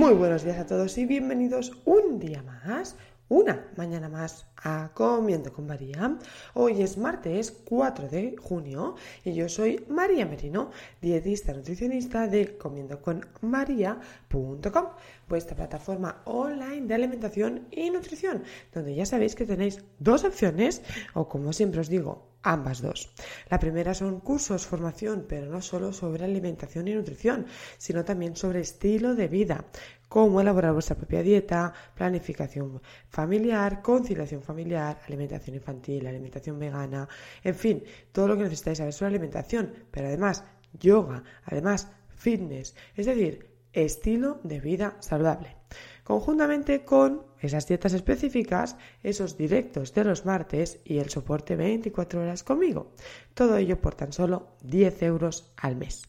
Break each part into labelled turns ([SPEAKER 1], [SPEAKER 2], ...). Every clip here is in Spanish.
[SPEAKER 1] Muy buenos días a todos y bienvenidos un día más, una mañana más a Comiendo con María. Hoy es martes 4 de junio y yo soy María Merino, dietista nutricionista de comiendoconmaria.com, vuestra plataforma online de alimentación y nutrición, donde ya sabéis que tenéis dos opciones o como siempre os digo, ambas dos. La primera son cursos, formación, pero no solo sobre alimentación y nutrición, sino también sobre estilo de vida, cómo elaborar vuestra propia dieta, planificación familiar, conciliación familiar, alimentación infantil, alimentación vegana, en fin, todo lo que necesitáis saber sobre alimentación, pero además yoga, además fitness, es decir, estilo de vida saludable. Conjuntamente con esas dietas específicas, esos directos de los martes y el soporte 24 horas conmigo. Todo ello por tan solo 10 euros al mes.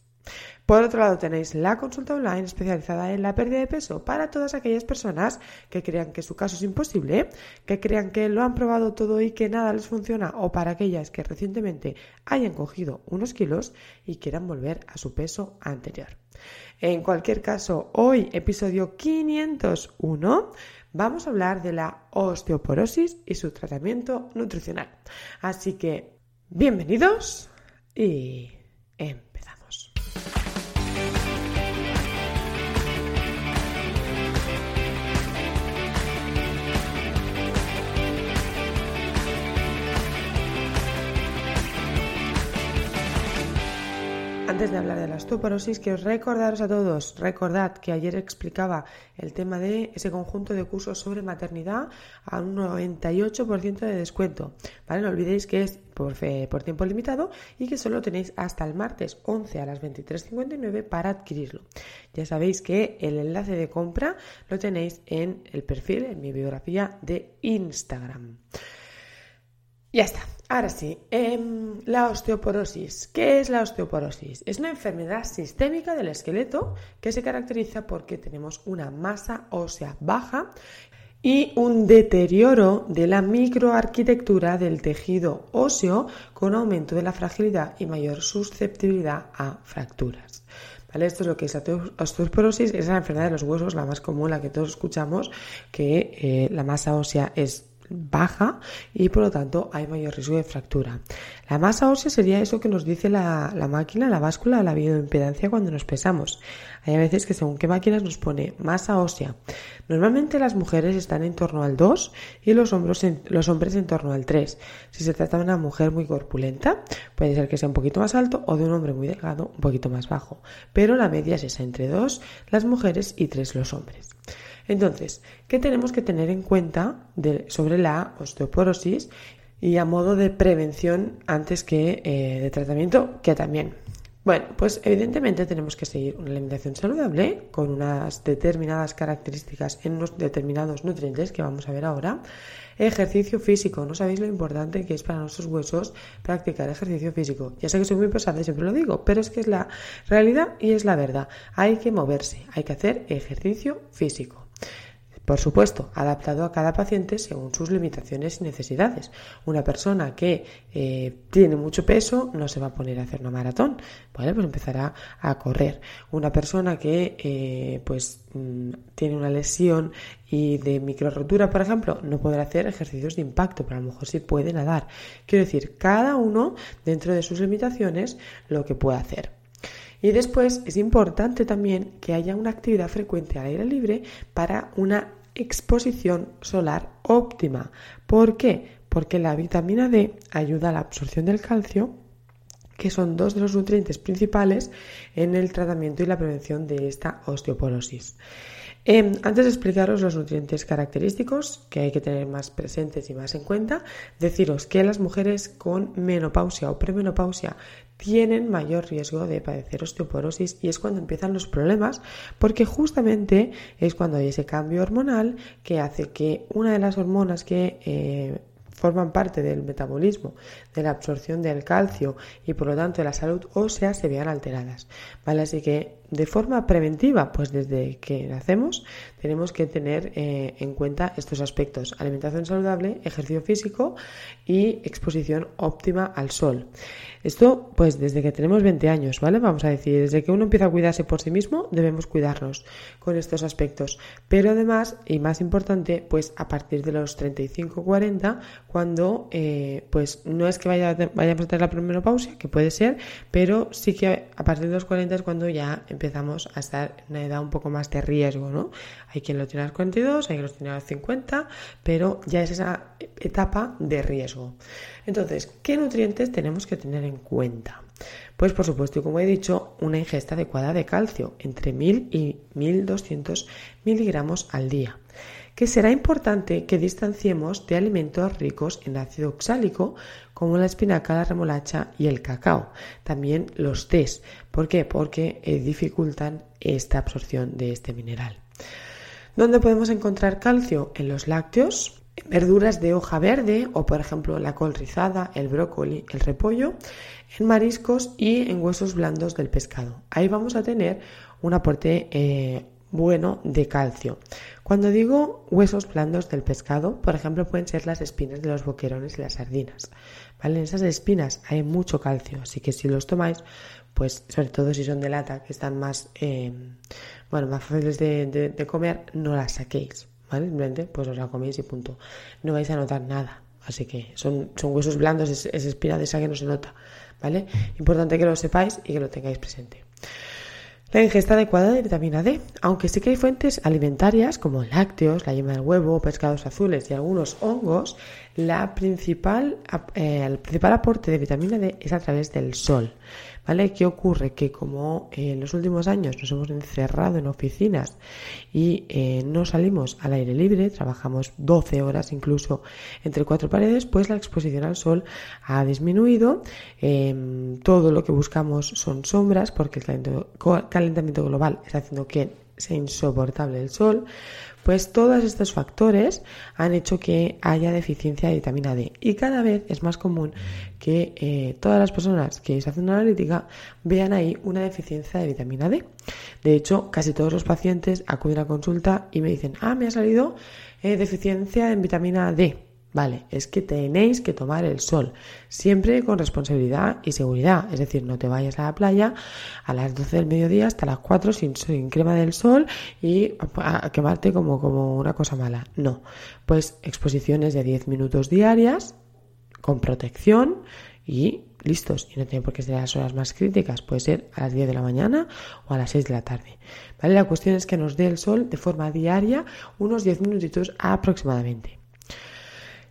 [SPEAKER 1] Por otro lado, tenéis la consulta online especializada en la pérdida de peso para todas aquellas personas que crean que su caso es imposible, que crean que lo han probado todo y que nada les funciona, o para aquellas que recientemente hayan cogido unos kilos y quieran volver a su peso anterior. En cualquier caso, hoy, episodio 501, vamos a hablar de la osteoporosis y su tratamiento nutricional. Así que, bienvenidos y empezamos. Antes de hablar de la osteoporosis, quiero recordaros a todos, recordad que ayer explicaba el tema de ese conjunto de cursos sobre maternidad a un 98% de descuento. ¿vale? No olvidéis que es por, por tiempo limitado y que solo tenéis hasta el martes 11 a las 23.59 para adquirirlo. Ya sabéis que el enlace de compra lo tenéis en el perfil, en mi biografía de Instagram. Ya está. Ahora sí, em, la osteoporosis. ¿Qué es la osteoporosis? Es una enfermedad sistémica del esqueleto que se caracteriza porque tenemos una masa ósea baja y un deterioro de la microarquitectura del tejido óseo con aumento de la fragilidad y mayor susceptibilidad a fracturas. ¿Vale? Esto es lo que es la osteoporosis, es la enfermedad de los huesos, la más común, la que todos escuchamos, que eh, la masa ósea es baja y por lo tanto hay mayor riesgo de fractura. La masa ósea sería eso que nos dice la, máquina, la báscula, la bioimpedancia cuando nos pesamos. Hay veces que según qué máquinas nos pone masa ósea. Normalmente las mujeres están en torno al 2 y los en, los hombres en torno al 3. Si se trata de una mujer muy corpulenta, puede ser que sea un poquito más alto o de un hombre muy delgado, un poquito más bajo. Pero la media es esa, entre 2 las mujeres y 3 los hombres. Entonces, ¿qué tenemos que tener en cuenta sobre la osteoporosis y a modo de prevención antes que eh, de tratamiento, que también? Bueno, pues evidentemente tenemos que seguir una alimentación saludable con unas determinadas características en unos determinados nutrientes que vamos a ver ahora. Ejercicio físico, no sabéis lo importante que es para nuestros huesos practicar ejercicio físico. Ya sé que soy muy pesada y siempre lo digo, pero es que es la realidad y es la verdad. Hay que moverse, hay que hacer ejercicio físico. Por supuesto, adaptado a cada paciente según sus limitaciones y necesidades. Una persona que eh, tiene mucho peso no se va a poner a hacer una maratón, ¿vale? Pues empezará a correr. Una persona que eh, pues mm, tiene una lesión y de micro rotura, por ejemplo, no podrá hacer ejercicios de impacto, pero a lo mejor sí puede nadar. Quiero decir, cada uno dentro de sus limitaciones lo que puede hacer. Y después es importante también que haya una actividad frecuente al aire libre para una exposición solar óptima. ¿Por qué? Porque la vitamina D ayuda a la absorción del calcio que son dos de los nutrientes principales en el tratamiento y la prevención de esta osteoporosis. Em, antes de explicaros los nutrientes característicos que hay que tener más presentes y más en cuenta, deciros que las mujeres con menopausia o premenopausia tienen mayor riesgo de padecer osteoporosis y es cuando empiezan los problemas porque justamente es cuando hay ese cambio hormonal que hace que una de las hormonas que eh, forman parte del metabolismo, de la absorción del calcio y por lo tanto de la salud ósea se vean alteradas. ¿vale? Así que de forma preventiva, pues desde que nacemos tenemos que tener eh, en cuenta estos aspectos, alimentación saludable, ejercicio físico y exposición óptima al sol. Esto pues desde que tenemos 20 años, ¿vale? Vamos a decir, desde que uno empieza a cuidarse por sí mismo, debemos cuidarnos con estos aspectos. Pero además, y más importante, pues a partir de los 35-40, cuando eh, pues no es que vaya, vayamos a tener la premenopausia, que puede ser, pero sí que a partir de los 40 es cuando ya empezamos a estar en una edad un poco más de riesgo, ¿no? Hay quien lo tiene a los 42, hay quien lo tiene a los 50, pero ya es esa etapa de riesgo. Entonces, ¿qué nutrientes tenemos que tener en cuenta? Pues por supuesto, como he dicho, una ingesta adecuada de calcio, entre 1000 y 1200 miligramos al día que será importante que distanciemos de alimentos ricos en ácido oxálico como la espinaca, la remolacha y el cacao. También los tés. ¿Por qué? Porque eh, dificultan esta absorción de este mineral. ¿Dónde podemos encontrar calcio? En los lácteos, verduras de hoja verde o por ejemplo la col rizada, el brócoli, el repollo, en mariscos y en huesos blandos del pescado. Ahí vamos a tener un aporte eh, bueno de calcio. Cuando digo huesos blandos del pescado, por ejemplo, pueden ser las espinas de los boquerones y las sardinas. ¿vale? En esas espinas hay mucho calcio, así que si los tomáis, pues sobre todo si son de lata, que están más, eh, bueno, más fáciles de, comer, no las saquéis. ¿vale? Simplemente, pues os la coméis y punto. No vais a notar nada. Así que son, son huesos blandos, es, es espina de esa que no se nota. ¿Vale? Importante que lo sepáis y que lo tengáis presente. La ingesta adecuada de vitamina D, aunque sí que hay fuentes alimentarias como lácteos, la yema del huevo, pescados azules y algunos hongos, la principal, eh, el principal aporte de vitamina D es a través del sol. ¿Vale? ¿Qué ocurre? Que como en los últimos años nos hemos encerrado en oficinas y eh, no salimos al aire libre, trabajamos 12 horas incluso entre cuatro paredes, pues la exposición al sol ha disminuido. Em, todo lo que buscamos son sombras porque el calentamiento global está haciendo que sea insoportable el sol. Pues todos estos factores han hecho que haya deficiencia de vitamina D y cada vez es más común que eh, todas las personas que se hacen una analítica vean ahí una deficiencia de vitamina D. De hecho, casi todos los pacientes acuden a consulta y me dicen, ah, me ha salido eh, deficiencia en vitamina D. Vale, es que tenéis que tomar el sol, siempre con responsabilidad y seguridad. Es decir, no te vayas a la playa a las 12 del mediodía hasta las 4 sin, crema del sol y a, quemarte como, como una cosa mala. No, pues exposiciones de 10 minutos diarias con protección y listos. Y no tiene por qué ser a las horas más críticas, puede ser a las 10 de la mañana o a las 6 de la tarde. ¿Vale? La cuestión es que nos dé el sol de forma diaria unos 10 minutitos aproximadamente.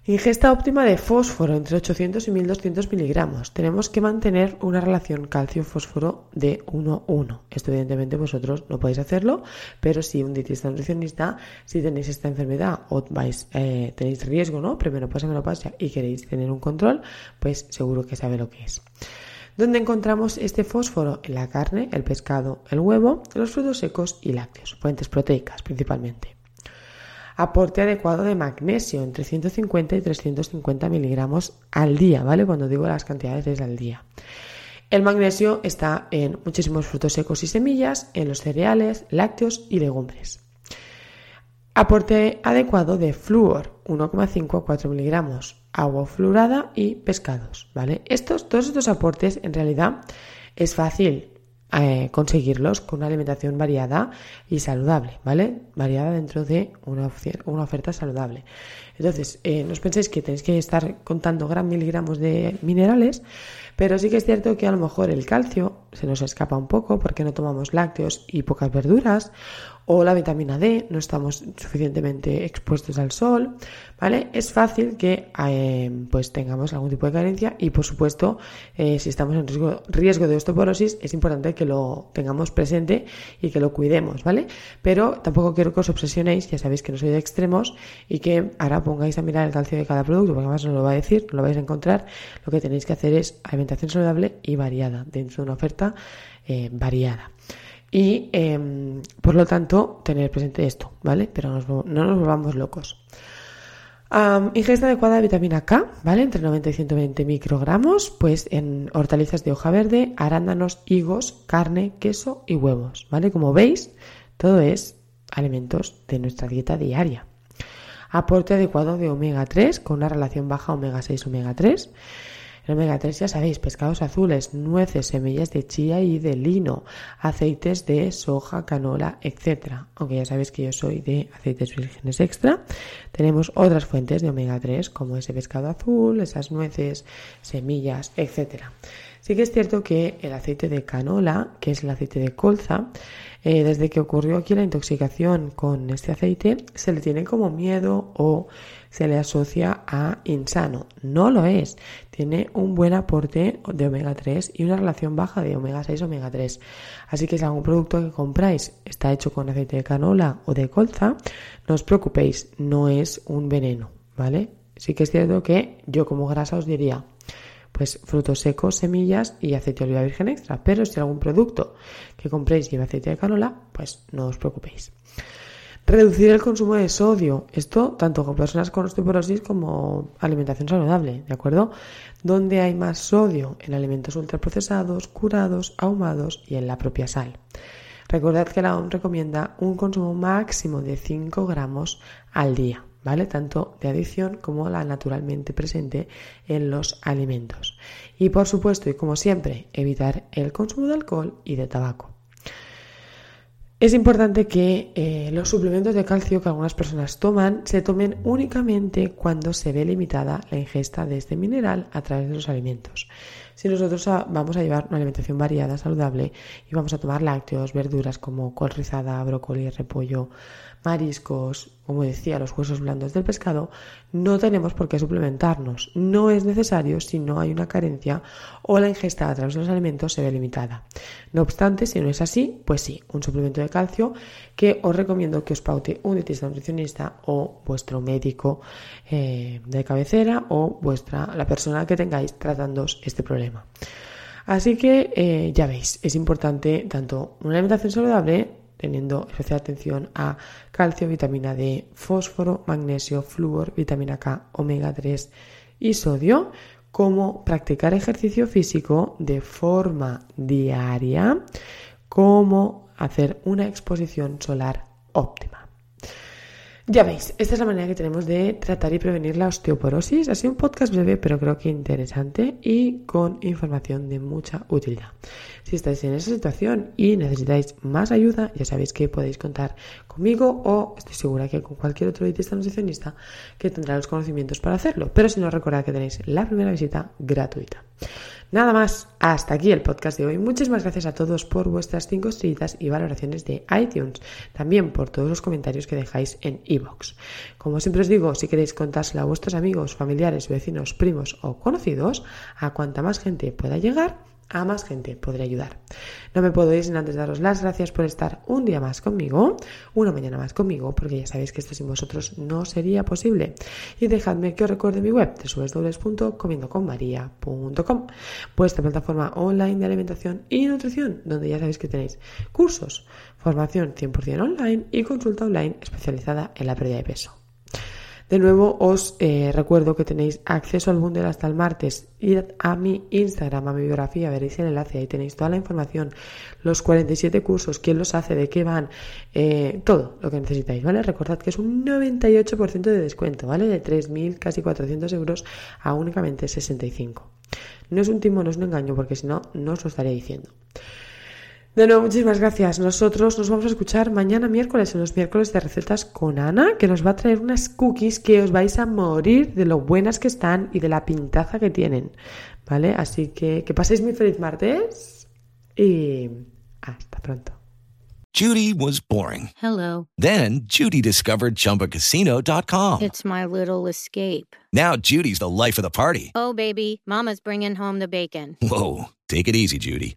[SPEAKER 1] Ingesta óptima de fósforo entre 800 y 1200 miligramos. Tenemos que mantener una relación calcio-fósforo de 1-1. Esto evidentemente vosotros no podéis hacerlo, pero si un dietista nutricionista, si tenéis esta enfermedad o eh, tenéis riesgo, ¿no? Primero pasa pasa y queréis tener un control, pues seguro que sabe lo que es. ¿Dónde encontramos este fósforo? En la carne, el pescado, el huevo, los frutos secos y lácteos, fuentes proteicas principalmente aporte adecuado de magnesio, entre 150 y 350 miligramos al día, ¿vale? Cuando digo las cantidades es al día. El magnesio está en muchísimos frutos secos y semillas, en los cereales, lácteos y legumbres. Aporte adecuado de flúor, 1,5 a 4 miligramos, agua fluorada y pescados, ¿vale? Estos, todos estos aportes en realidad es fácil eh, conseguirlos con una alimentación variada y saludable, ¿vale? Variada dentro de una, una oferta saludable. Entonces, eh, no os penséis que tenéis que estar contando gran miligramos de minerales, pero sí que es cierto que a lo mejor el calcio se nos escapa un poco porque no tomamos lácteos y pocas verduras, o la vitamina D, no estamos suficientemente expuestos al sol, ¿vale? Es fácil que eh, pues tengamos algún tipo de carencia y por supuesto eh, si estamos en riesgo, riesgo de osteoporosis es importante que lo tengamos presente y que lo cuidemos, ¿vale? Pero tampoco quiero que os obsesionéis, ya sabéis que no soy de extremos y que ahora pongáis a mirar el calcio de cada producto, porque además no lo va a decir, no lo vais a encontrar, lo que tenéis que hacer es alimentación saludable y variada, dentro de una oferta eh, variada. Y em, por lo tanto, tener presente esto, ¿vale? Pero no nos volvamos locos. ingesta adecuada de vitamina K, ¿vale? Entre 90 y 120 microgramos, pues en hortalizas de hoja verde, arándanos, higos, carne, queso y huevos, ¿vale? Como veis, todo es alimentos de nuestra dieta diaria. Aporte adecuado de omega 3 con una relación baja omega 6 omega 3 omega 3 ya sabéis, pescados azules, nueces, semillas de chía y de lino, aceites de soja, canola, etc. Aunque ya sabéis que yo soy de aceites vírgenes extra. Tenemos otras fuentes de omega 3 como ese pescado azul, esas nueces, semillas, etc. Sí que es cierto que el aceite de canola, que es el aceite de colza, eh, desde que ocurrió aquí la intoxicación con este aceite, se le tiene como miedo o se le asocia a insano. No lo es. Tiene un buen aporte de omega 3 y una relación baja de omega 6 omega 3. Así que si algún producto que compráis está hecho con aceite de canola o de colza, no os preocupéis, no es un veneno, ¿vale? Sí que es cierto que yo como grasa os diría, pues frutos secos, semillas y aceite de oliva virgen extra. Pero si algún producto que compréis lleva aceite de canola, pues no os preocupéis. Reducir el consumo de sodio. Esto tanto con personas con osteoporosis como alimentación saludable, ¿de acuerdo? Donde hay más sodio en alimentos ultraprocesados, curados, ahumados y en la propia sal. Recordad que la OMS recomienda un consumo máximo de 5 gramos al día, ¿vale? Tanto de adición como la naturalmente presente en los alimentos. Y por supuesto, y como siempre, evitar el consumo de alcohol y de tabaco. Es importante que eh, los suplementos de calcio que algunas personas toman se tomen únicamente cuando se ve limitada la ingesta de este mineral a través de los alimentos. Si nosotros vamos a llevar una alimentación variada, saludable y vamos a tomar lácteos, verduras como col rizada, brócoli, repollo, mariscos, como decía, los huesos blandos del pescado, no tenemos por qué suplementarnos. No es necesario si no hay una carencia o la ingesta a través de los alimentos se ve limitada. No obstante, si no es así, pues sí, un suplemento de calcio que os recomiendo que os paute un dietista nutricionista o vuestro médico eh, de cabecera o vuestra, la persona que tengáis tratando este problema. Así que eh, ya veis, es importante tanto una alimentación saludable teniendo especial atención a calcio, vitamina D, fósforo, magnesio, flúor, vitamina K, omega 3 y sodio, como practicar ejercicio físico de forma diaria, como hacer una exposición solar óptima. Ya veis, esta es la manera que tenemos de tratar y prevenir la osteoporosis. Ha sido un podcast breve, pero creo que interesante y con información de mucha utilidad. Si estáis en esa situación y necesitáis más ayuda, ya sabéis que podéis contar conmigo o estoy segura que con cualquier otro dietista nutricionista que tendrá los conocimientos para hacerlo. Pero si no, recordad que tenéis la primera visita gratuita. Nada más, hasta aquí el podcast de hoy. Muchísimas gracias a todos por vuestras 5 estrellitas y valoraciones de iTunes. También por todos los comentarios que dejáis en iVoox. Como siempre os digo, si queréis contárselo a vuestros amigos, familiares, vecinos, primos o conocidos, a cuanta más gente pueda llegar, a más gente podré ayudar. No me puedo ir sin antes daros las gracias por estar un día más conmigo, una mañana más conmigo, porque ya sabéis que esto sin vosotros no sería posible. Y dejadme que os recuerde mi web, www.comiendoconmaria.com, vuestra plataforma online de alimentación y nutrición, donde ya sabéis que tenéis cursos, formación 100% online y consulta online especializada en la pérdida de peso. De nuevo os eh, recuerdo que tenéis acceso al bundle hasta el martes. Id a mi Instagram, a mi biografía, veréis el enlace, ahí tenéis toda la información, los 47 cursos, quién los hace, de qué van, eh, todo lo que necesitáis, ¿vale? Recordad que es un 98% de descuento, ¿vale? De 3.000, casi 400 euros a únicamente 65. No es un timo, no es un engaño, porque si no, no os lo estaría diciendo. De nuevo, muchísimas gracias. Nosotros nos vamos a escuchar mañana miércoles, en los miércoles de recetas con Ana, que nos va a traer unas cookies que os vais a morir de lo buenas que están y de la pintaza que tienen. ¿Vale? Así que que paséis muy feliz martes y hasta pronto.
[SPEAKER 2] Judy was boring.
[SPEAKER 3] Hello.
[SPEAKER 2] Then Judy discovered ChumbaCasino.com.
[SPEAKER 3] It's my little escape.
[SPEAKER 2] Now Judy's the life of the party.
[SPEAKER 3] Oh, baby, Mama's bringing home the bacon.
[SPEAKER 2] Whoa, take it easy, Judy.